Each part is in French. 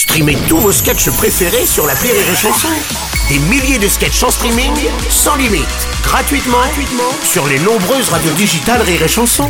Streamez tous vos sketchs préférés sur la Rire et Chanson. Des milliers de sketchs en streaming, sans limite, gratuitement, gratuitement sur les nombreuses radios digitales Rire et Chanson.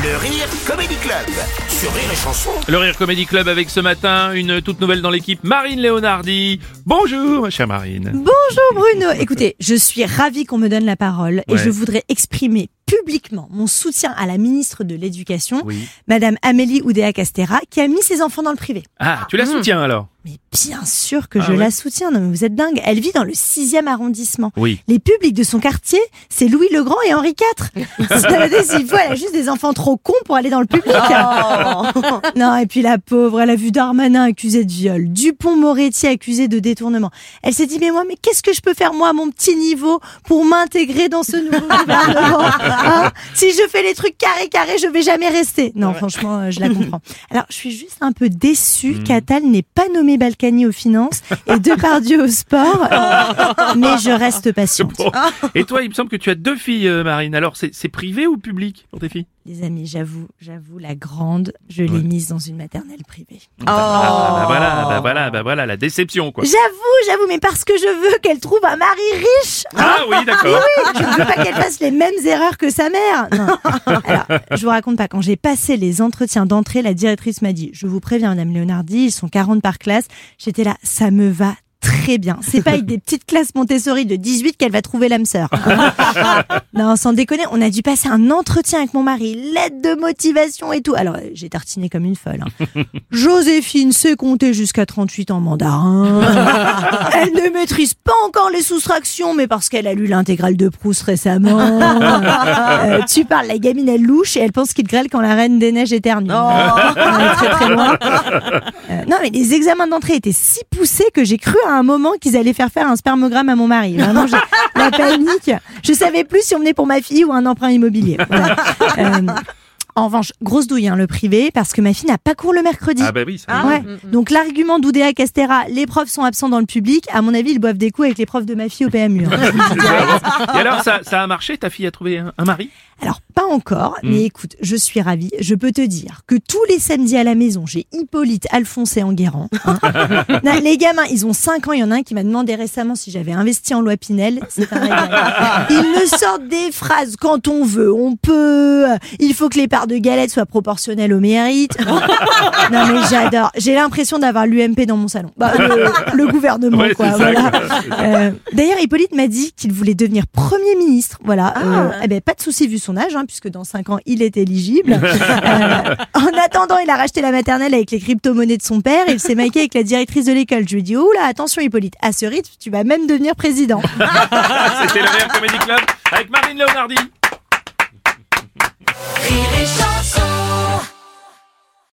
Le Rire Comedy Club sur Rire et Chanson. Le Rire Comedy Club avec ce matin une toute nouvelle dans l'équipe, Marine Léonardi. Bonjour, ma chère Marine. Bonjour Bruno. Écoutez, je suis ravie qu'on me donne la parole et Ouais. je voudrais exprimer publiquement mon soutien à la ministre de l'Éducation, Oui. Madame Amélie Oudéa-Castéra, qui a mis ses enfants dans le privé. Ah, tu la soutiens alors? Mais bien sûr que Ah je ouais la soutiens. Non mais vous êtes dingue. Elle vit dans le sixième arrondissement. Oui. Les publics de son quartier, c'est Louis le Grand et Henri IV. C'est- S'il faut, elle a juste des enfants trop cons pour aller dans le public. non, et puis la pauvre, elle a vu Darmanin accusé de viol, Dupont-Moretti accusé de détournement. Elle s'est dit, mais moi, mais qu'est-ce que je peux faire moi à mon petit niveau pour m'intégrer dans ce nouveau gouvernement Hein? Si je fais les trucs carré carré, je vais jamais rester. Non, franchement, euh, je la comprends. Alors, je suis juste un peu déçue qu'Atal n'ait pas nommé Balkany aux finances et Depardieu au sport, mais je reste patiente. Bon. Et toi, il me semble que tu as deux filles, euh, Marine. Alors, c'est privé ou public pour tes filles? Les amis, j'avoue, j'avoue, la grande, je l'ai Ouais. mise dans une maternelle privée. ah, bah voilà, bah voilà, bah voilà, la déception quoi. J'avoue, j'avoue, mais parce que je veux qu'elle trouve un mari riche. Ah oui, d'accord. Je ne veux pas qu'elle fasse les mêmes erreurs que sa mère. Non. Alors, je vous raconte pas. Quand j'ai passé les entretiens d'entrée, la directrice m'a dit "Je vous préviens, Madame Leonardi, ils sont 40 par classe." J'étais là, ça me va très bien. C'est pas avec des petites classes Montessori de 18 qu'elle va trouver l'âme sœur. non, sans déconner, on a dû passer un entretien avec mon mari, lettre de motivation et tout. Alors, j'ai tartiné comme une folle. hein. Joséphine sait compter jusqu'à 38 en mandarin. Elle ne maîtrise pas encore les soustractions, mais parce qu'elle a lu l'intégrale de Proust récemment. Euh, tu parles, la gamine, elle louche et elle pense qu'il grêle quand la reine des neiges éternue. On est très très loin. Euh, non, mais les examens d'entrée étaient si poussés que j'ai cru à un moment qu'ils allaient faire faire un spermogramme à mon mari. Vraiment, j'ai- la panique. Je savais plus si on venait pour ma fille ou un emprunt immobilier. Voilà. Euh, en revanche, grosse douille, hein, le privé, parce que ma fille n'a pas cours le mercredi. Ah bah oui, ça. Ouais. Donc l'argument d'Oudéa Castera, les profs sont absents dans le public, à mon avis, ils boivent des coups avec les profs de ma fille au PMU. hein. Et alors, ça, ça a marché Ta fille a trouvé un, un mari? Alors, pas encore, Mm. mais écoute, je suis ravie. Je peux te dire que tous les samedis à la maison, j'ai Hippolyte, Alphonse et Enguerrand. hein. Non, les gamins, ils ont 5 ans. Il y en a un qui m'a demandé récemment si j'avais investi en loi Pinel. Ils me sortent des phrases quand on veut, on peut. Il faut que les parts de galettes soient proportionnelles au mérite. Non, mais j'adore. J'ai l'impression d'avoir l'UMP dans mon salon. Bah, le, le gouvernement, Ouais, quoi. voilà. Euh, D'ailleurs, Hippolyte m'a dit qu'il voulait devenir Premier ministre. Voilà. Euh, eh ben, pas de souci vu son âge, hein, puisque dans 5 ans, il est éligible. Euh, en attendant, il a racheté la maternelle avec les crypto-monnaies de son père. Il s'est maqué avec la directrice de l'école. Je lui ai dit, oula, attention Hippolyte, à ce rythme, tu vas même devenir président. C'était le meilleur Comedy Club avec Marine Leonardi.